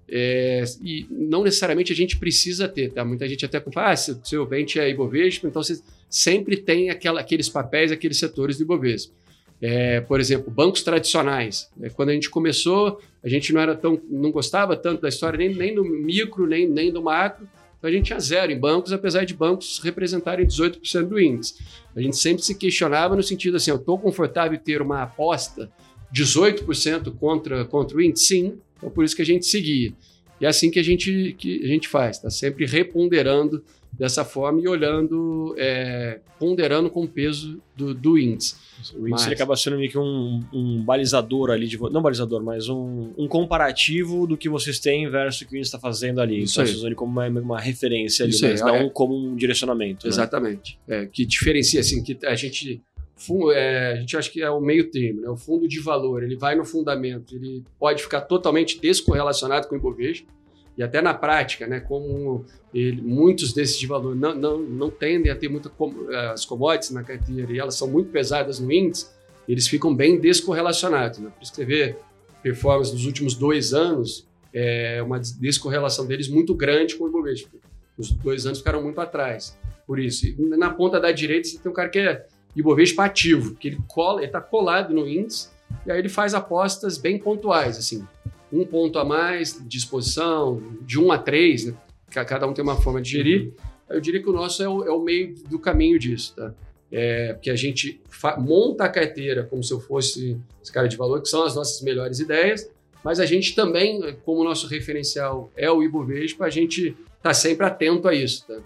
é, e não necessariamente a gente precisa ter, tá? Muita gente até fala, ah, seu, seu é Ibovespa, então você sempre tem aquela, aqueles papéis, aqueles setores do Ibovespa. É, por exemplo, bancos tradicionais. É, quando a gente começou, a gente não era tão, não gostava tanto da história nem, nem do micro, nem, nem do macro. Então a gente tinha zero em bancos, apesar de bancos representarem 18% do índice. A gente sempre se questionava no sentido assim: eu estou confortável em ter uma aposta 18% contra, contra o índice? Sim. Então por isso que a gente seguia. E é assim que a gente, que a gente faz, está sempre reponderando dessa forma e olhando, é, ponderando com o peso do, do índice. O índice mas... acaba sendo meio que um, um balizador ali, de, não balizador, mas um, um, comparativo do que vocês têm versus o que o índice está fazendo ali. Isso então, vocês usam ele como uma, uma referência ali, Isso mas aí, não é... como um direcionamento. Né? Exatamente. Né? É, que diferencia, assim, que a gente é, a gente acha que é o meio termo, né? o fundo de valor, ele vai no fundamento, ele pode ficar totalmente descorrelacionado com o Ibovespa, e até na prática, né, como ele, muitos desses de valor não, não, não tendem a ter muitas eh, as commodities na carteira e elas são muito pesadas no índice, eles ficam bem descorrelacionados. Né? Por isso que você vê performance dos últimos dois anos, é uma descorrelação deles muito grande com o Ibovespa. Os dois anos ficaram muito atrás. Por isso, e na ponta da direita você tem um cara que é Ibovespa ativo, que ele cola, está colado no índice e aí ele faz apostas bem pontuais, assim um ponto a mais de exposição, de um a três, né? cada um tem uma forma de gerir. Uhum. Eu diria que o nosso é o, é o meio do caminho disso, tá? É, que a gente monta a carteira como se eu fosse esse cara de valor, que são as nossas melhores ideias, Mas a gente também, como nosso referencial é o Ibovespa, a gente está sempre atento a isso, tá?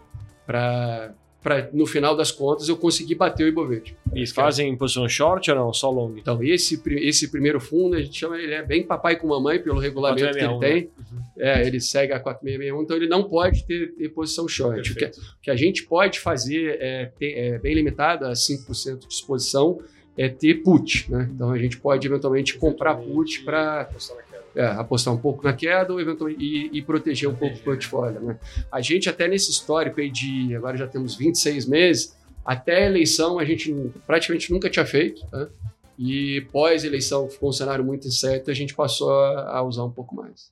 Para para no final das contas eu conseguir bater o Ibovespa. E fazem posição short ou não? Só long? Então, esse, esse primeiro fundo, a gente chama ele é bem papai com mamãe pelo regulamento que ele tem. Né? Uhum. É, ele segue a 4661, então ele não pode ter, ter posição short. O que, que, a gente pode fazer é, ter, é bem limitado a 5% de exposição, é ter put. Né? Então a gente pode eventualmente comprar put para é, apostar um pouco na queda ou eventualmente e, e proteger um pouco o portfólio. Né? A gente até nesse histórico aí de agora já temos 26 meses, até a eleição a gente praticamente nunca tinha feito. Né? E pós-eleição ficou um cenário muito incerto, a gente passou a, a usar um pouco mais.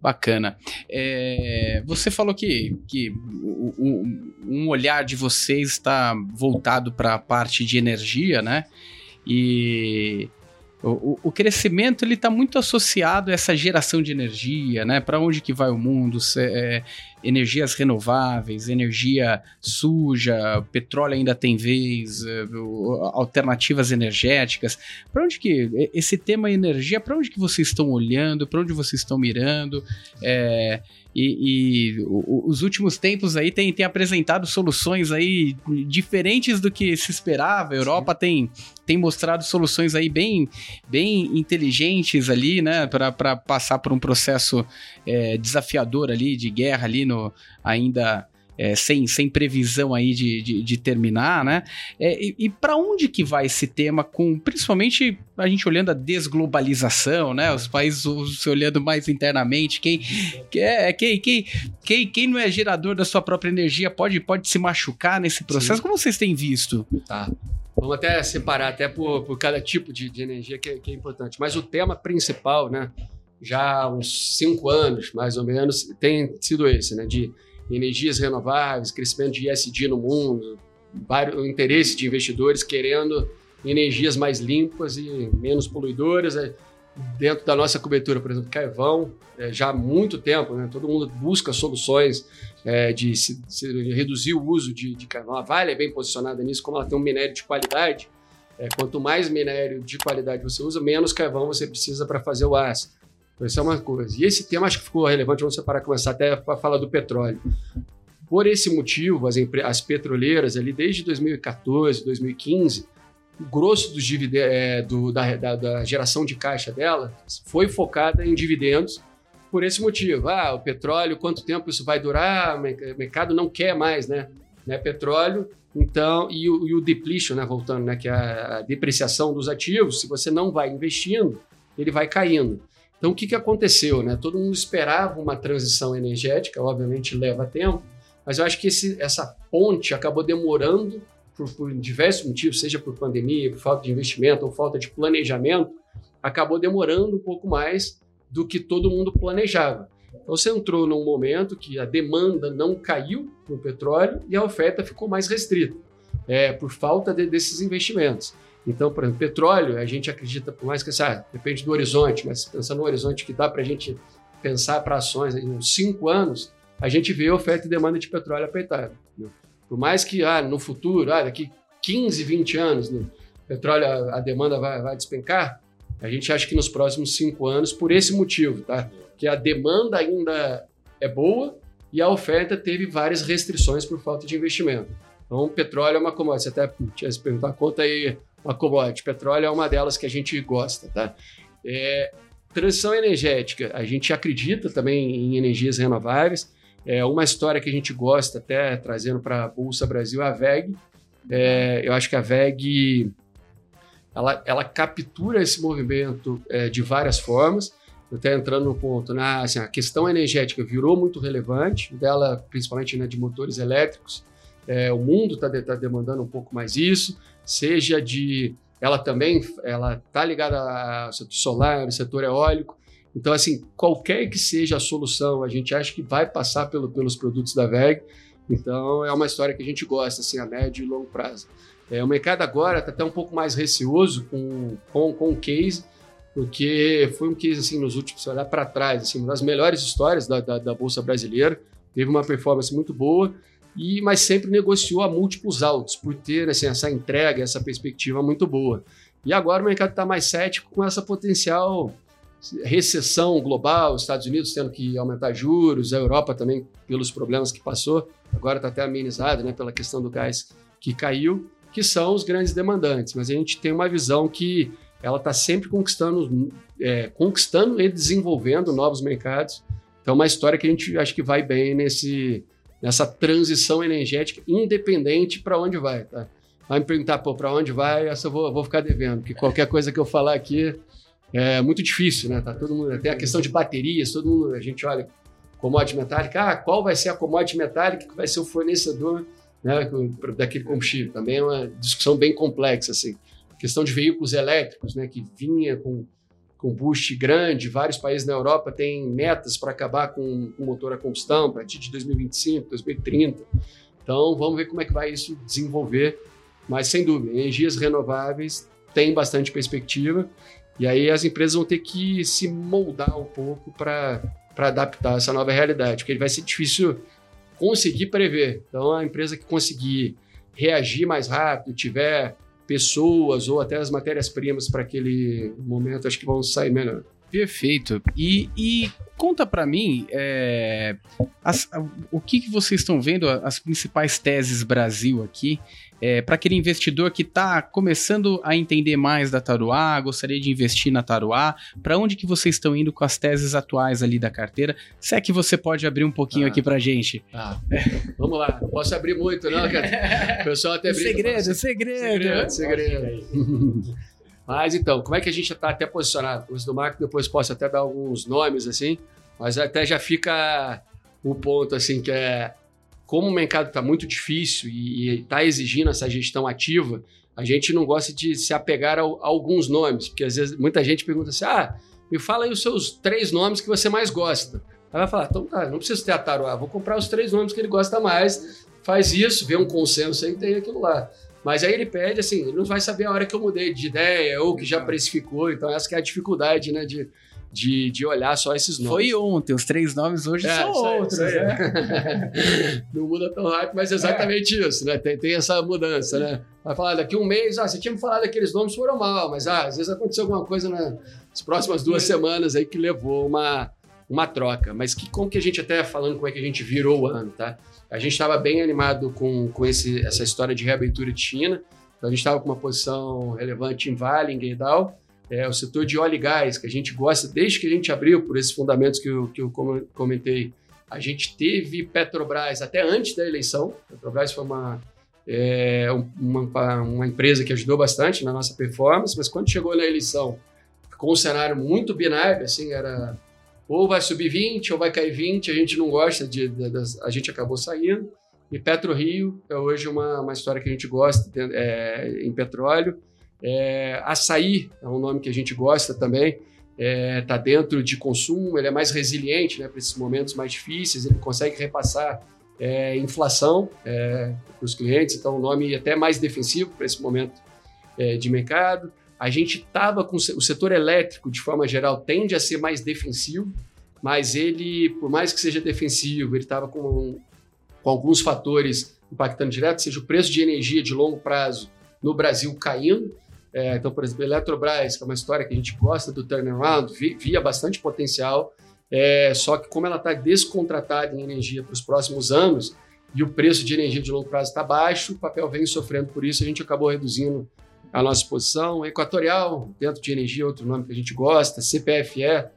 Bacana. É, você falou que, que o, o, um olhar de vocês está voltado para a parte de energia, né? E o, o, crescimento ele está muito associado a essa geração de energia, né? Para onde que vai o mundo? É, energias renováveis, energia suja, petróleo ainda tem vez, é, alternativas energéticas. Para onde que esse tema energia? Para onde que vocês estão olhando? Para onde vocês estão mirando? É, e, e os últimos tempos aí tem, tem apresentado soluções aí diferentes do que se esperava. A Europa tem, tem mostrado soluções aí bem, bem inteligentes ali, né? Para passar por um processo é, desafiador ali, de guerra ali no ainda é, sem, sem previsão aí de, de, de terminar, né? É, e, e para onde que vai esse tema com, principalmente a gente olhando a desglobalização, né? Os países se olhando mais internamente, quem, é, quem, quem, quem, quem não é gerador da sua própria energia pode, pode se machucar nesse processo. Sim. Como vocês têm visto? Tá. Vamos até separar até por, por cada tipo de, de energia que é, que é importante. Mas o tema principal, né? Já há uns cinco anos, mais ou menos, tem sido esse, né? De energias renováveis, crescimento de ISD no mundo, o interesse de investidores querendo energias mais limpas e menos poluidoras. É, dentro da nossa cobertura, por exemplo, carvão, é, já há muito tempo, né, todo mundo busca soluções é, de, se, se reduzir o uso de, de, carvão. A Vale é bem posicionada nisso, como ela tem um minério de qualidade. É, quanto mais minério de qualidade você usa, menos carvão você precisa para fazer o aço. Essa é uma coisa. E esse tema acho que ficou relevante, vamos separar, começar até para falar do petróleo. Por esse motivo, as, as petroleiras, ali desde 2014, 2015, o grosso é, do, da, da, da, geração de caixa dela foi focada em dividendos por esse motivo. Ah, o petróleo, quanto tempo isso vai durar? O mercado não quer mais, né? né petróleo, então, e o, e o depletion, né, voltando, né, que é a depreciação dos ativos, se você não vai investindo, ele vai caindo. Então, o que, que aconteceu? Né? Todo mundo esperava uma transição energética, obviamente leva tempo, mas eu acho que esse, essa ponte acabou demorando por, por, diversos motivos, seja por pandemia, por falta de investimento ou falta de planejamento, acabou demorando um pouco mais do que todo mundo planejava. Então, você entrou num momento que a demanda não caiu no petróleo e a oferta ficou mais restrita, é, por falta de, desses investimentos. Então, por exemplo, petróleo, a gente acredita, por mais que ah, depende do horizonte, mas pensando no horizonte que dá para a gente pensar para ações em uns cinco anos, a gente vê oferta e demanda de petróleo apertada. Né? Por mais que ah, no futuro, ah, daqui 15, 20 anos, no petróleo a, a demanda vai, vai, despencar, a gente acha que nos próximos cinco anos, por esse motivo, tá? que a demanda ainda é boa e a oferta teve várias restrições por falta de investimento. Então, petróleo é uma commodity. Você até tinha se perguntar, conta aí uma commodity. Petróleo é uma delas que a gente gosta, tá? É, transição energética, a gente acredita também em energias renováveis. É uma história que a gente gosta, até trazendo para a Bolsa Brasil, é a VEG. É, eu acho que a VEG ela, ela captura esse movimento é, de várias formas. Até entrando no ponto, né? assim, a questão energética virou muito relevante, dela principalmente né, de motores elétricos. É, o mundo está tá demandando um pouco mais isso seja de ela também ela está ligada ao setor solar, ao setor eólico. Então, assim, qualquer que seja a solução, a gente acha que vai passar pelo, pelos produtos da VEG. Então, é uma história que a gente gosta, assim, a médio e longo prazo. É, o mercado agora está até um pouco mais receoso com, com, com o case, porque foi um case, assim, nos últimos, se olhar para trás, assim, uma das melhores histórias da, da, da Bolsa Brasileira. Teve uma performance muito boa e mas sempre negociou a múltiplos altos por ter assim, essa entrega, essa perspectiva muito boa. E agora o mercado está mais cético com essa potencial recessão global, os Estados Unidos tendo que aumentar juros, a Europa também pelos problemas que passou, agora está até amenizado né, pela questão do gás que caiu, que são os grandes demandantes. Mas a gente tem uma visão que ela está sempre conquistando, é, conquistando e desenvolvendo novos mercados. Então, uma história que a gente acha que vai bem nesse, nessa transição energética, independente para onde vai. Tá? Vai me perguntar, para onde vai? Essa eu vou, vou ficar devendo, porque qualquer coisa que eu falar aqui é muito difícil, né? Tá todo mundo, tem a questão de baterias, todo mundo, a gente olha commodity metálica, ah, qual vai ser a commodity metálica que vai ser o fornecedor né, daquele combustível? Também é uma discussão bem complexa, assim. A questão de veículos elétricos, né, que vinha com, com boost grande, vários países na Europa têm metas para acabar com o motor a combustão a partir de 2025, 2030. Então, vamos ver como é que vai isso desenvolver. Mas, sem dúvida, energias renováveis têm bastante perspectiva. E aí as empresas vão ter que se moldar um pouco para adaptar essa nova realidade, porque vai ser difícil conseguir prever. Então, a empresa que conseguir reagir mais rápido, tiver pessoas ou até as matérias-primas para aquele momento, acho que vão sair melhor. Perfeito. E, e conta para mim é, as, o que, que vocês estão vendo, as principais teses Brasil aqui, é, para aquele investidor que está começando a entender mais da Taruá, gostaria de investir na Taruá, para onde que vocês estão indo com as teses atuais ali da carteira? Se é que você pode abrir um pouquinho ah, aqui para gente. Ah, vamos lá, não posso abrir muito não, cara. O pessoal até brinca. Segredo, segredo. Segredo, segredo. Mas então, como é que a gente está até posicionado? Coisa do Marco, depois posso até dar alguns nomes assim, mas até já fica o ponto assim que é como o mercado está muito difícil e está exigindo essa gestão ativa, a gente não gosta de se apegar a, a, alguns nomes, porque às vezes muita gente pergunta assim: ah, me fala aí os seus três nomes que você mais gosta. Aí vai falar: então tá, não preciso ter a Taroa, vou comprar os três nomes que ele gosta mais, faz isso, vê um consenso aí e tem aquilo lá. Mas aí ele pede assim, ele não vai saber a hora que eu mudei de ideia ou que já precificou, então essa é a dificuldade, né, de, de, de olhar só esses nomes. Foi ontem, os três nomes hoje é, são outros. né? (laughs) Não muda tão rápido, mas é exatamente é. isso, né? Tem, tem essa mudança, né? Vai falar daqui um mês, ah, você tinha me falado daqueles nomes foram mal, mas ah, às vezes aconteceu alguma coisa nas próximas duas semanas aí que levou uma, uma troca. Mas que, como que a gente até falando como é que a gente virou o ano, tá? A gente estava bem animado com, com esse, essa história de reabertura de China. Então a gente estava com uma posição relevante em Vale, em Gerdau, é, o setor de óleo e gás, que a gente gosta desde que a gente abriu, por esses fundamentos que eu, que eu comentei. A gente teve Petrobras até antes da eleição. Petrobras foi uma, é, uma, uma, empresa que ajudou bastante na nossa performance, mas quando chegou na eleição, com um cenário muito binário, assim, era ou vai subir 20 ou vai cair 20, a gente não gosta de, de, de a gente acabou saindo. E Petro Rio é hoje uma, uma história que a gente gosta é, em petróleo. É, açaí é um nome que a gente gosta também, está é, tá dentro de consumo, ele é mais resiliente né, para esses momentos mais difíceis, ele consegue repassar é, inflação é, para os clientes, então um nome até mais defensivo para esse momento é, de mercado. A gente estava com o setor elétrico, de forma geral, tende a ser mais defensivo, mas ele, por mais que seja defensivo, ele estava com, com alguns fatores impactando direto, seja o preço de energia de longo prazo no Brasil caindo, é, então, por exemplo, a Eletrobras, que é uma história que a gente gosta do turnaround, via bastante potencial, é, só que como ela está descontratada em energia para os próximos anos e o preço de energia de longo prazo está baixo, o papel vem sofrendo por isso, a gente acabou reduzindo a nossa exposição. Equatorial, dentro de energia, outro nome que a gente gosta, CPFE,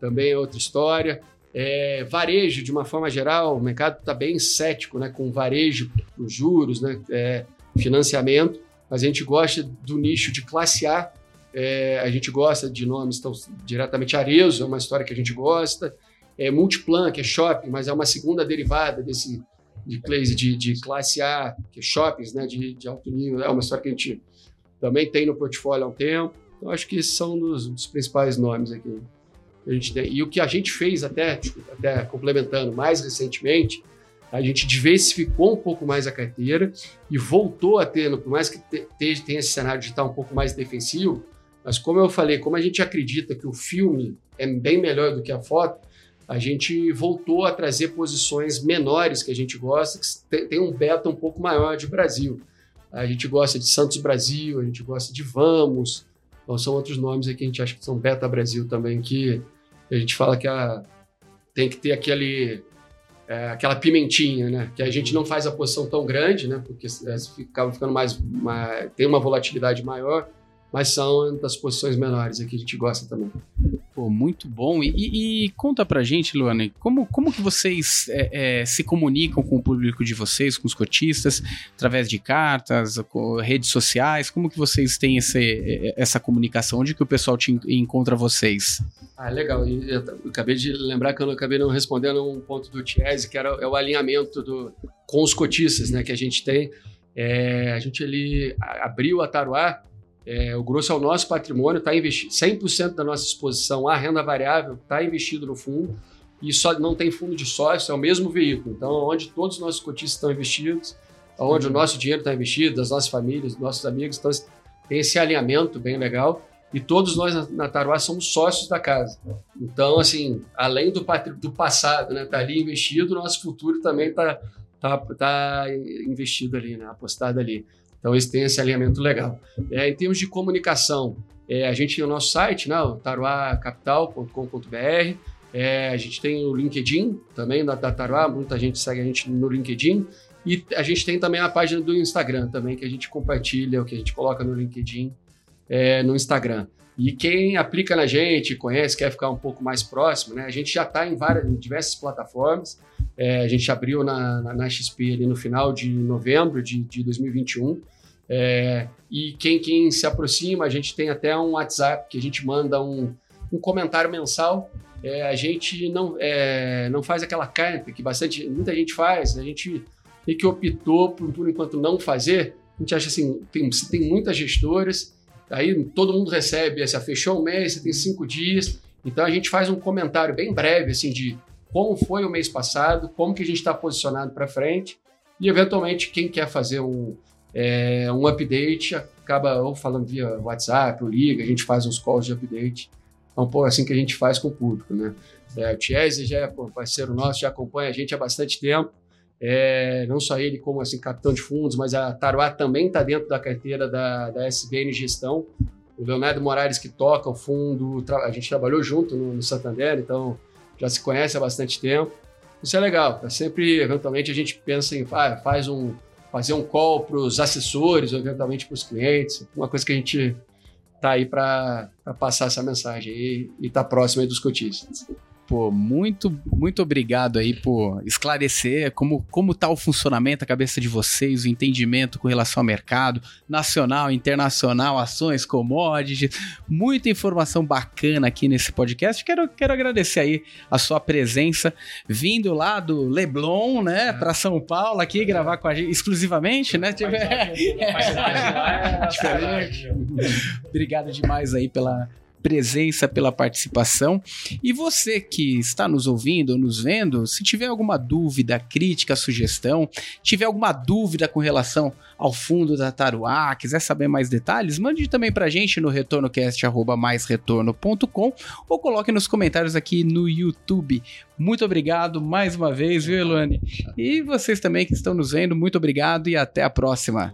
também é outra história. É, varejo, de uma forma geral, o mercado está bem cético né, com varejo, os juros, né, é, financiamento mas a gente gosta do nicho de classe A. É, a gente gosta de nomes tão diretamente Arezo, é uma história que a gente gosta. É, Multiplan, que é shopping, mas é uma segunda derivada desse de, de, de classe A, que é shoppings né, de, de alto nível. É uma história que a gente também tem no portfólio há um tempo. Então, acho que esses são dos, dos principais nomes aqui. A gente tem. E o que a gente fez, até, até complementando mais recentemente, a gente diversificou um pouco mais a carteira e voltou a ter, por mais que tenha esse cenário de estar um pouco mais defensivo, mas como eu falei, como a gente acredita que o filme é bem melhor do que a foto, a gente voltou a trazer posições menores que a gente gosta, que tem um beta um pouco maior de Brasil. A gente gosta de Santos Brasil, a gente gosta de Vamos, Então são outros nomes aí que a gente acha que são Beta Brasil também, que a gente fala que a, tem que ter aquele, é, aquela pimentinha, né? Que a gente não faz a posição tão grande, né? Porque é, acaba ficando mais, mais, tem uma volatilidade maior, mas são das posições menores aqui a gente gosta também. Pô, muito bom. E, e, e, conta pra gente, Luane, como, como que vocês é, é, se comunicam com o público de vocês, com os cotistas, através de cartas, redes sociais? Como que vocês têm esse, é, essa comunicação? Onde que o pessoal te encontra vocês? Ah, legal. Eu, acabei de lembrar que eu acabei não respondendo um ponto do Tiese, que era é o alinhamento do, com os cotistas né, que a gente tem. É, a gente ali abriu a Taruá é, o grosso é o nosso patrimônio, está investido 100% da nossa exposição à renda variável está investido no fundo e só não tem fundo de sócio, é o mesmo veículo. Então, onde todos os nossos cotistas estão investidos, onde uhum. o nosso dinheiro está investido, das nossas famílias, dos nossos amigos, então tem esse alinhamento bem legal. E todos nós na Taruá somos sócios da casa. Então, assim, além do, do passado, né, tá ali investido, o nosso futuro também está tá, tá investido ali, né, apostado ali. Então, eles têm esse alinhamento legal. É, em termos de comunicação, é, a gente tem o nosso site, né, taruacapital.com.br. É, a gente tem o LinkedIn também da, da Taruá, muita gente segue a gente no LinkedIn. E a gente tem também a página do Instagram também, que a gente compartilha, o que a gente coloca no LinkedIn, é, no Instagram. E quem aplica na gente, conhece, quer ficar um pouco mais próximo, né? A gente já está em várias, em diversas plataformas. É, a gente abriu na, na, na, XP ali no final de novembro de, de 2021. É, e quem, quem se aproxima, a gente tem até um WhatsApp que a gente manda um, um comentário mensal. É, a gente não, é, não faz aquela carta que bastante, muita gente faz. A gente meio que optou por, por enquanto não fazer. A gente acha assim, tem, tem muitas gestoras Aí todo mundo recebe, essa fechou o mês, você tem cinco dias. Então a gente faz um comentário bem breve assim de como foi o mês passado, como que a gente está posicionado para frente e eventualmente quem quer fazer um, é, um update acaba ou falando via WhatsApp ou liga, a gente faz uns calls de update. Então, pô, assim que a gente faz com o público, né? É, o Tiese já é parceiro nosso, já acompanha a gente há bastante tempo. É, não só ele como assim capitão de fundos, mas a Taruá também está dentro da carteira da, da SBN Gestão. O Leonardo Moraes que toca o fundo, a gente trabalhou junto no, no Santander, então já se conhece há bastante tempo. Isso é legal. É sempre, eventualmente, a gente pensa em ah, faz um, fazer um call para os assessores, ou eventualmente para os clientes. Uma coisa que a gente está aí para passar essa mensagem e estar tá próximo dos cotistas pô, muito, muito obrigado aí por esclarecer como, como tá o funcionamento, a cabeça de vocês, o entendimento com relação ao mercado nacional, internacional, ações, commodities, muita informação bacana aqui nesse podcast. Quero, quero agradecer aí a sua presença, vindo lá do Leblon, né, é. para São Paulo aqui, gravar com a gente exclusivamente, né? (laughs) Obrigado demais aí pela presença, pela participação. E você que está nos ouvindo ou nos vendo, se tiver alguma dúvida, crítica, sugestão, tiver alguma dúvida com relação ao fundo da Taruá, quiser saber mais detalhes, mande também pra gente no retornocast@maisretorno.com ou coloque nos comentários aqui no YouTube. Muito obrigado mais uma vez, viu, Elane? E vocês também que estão nos vendo, muito obrigado e até a próxima.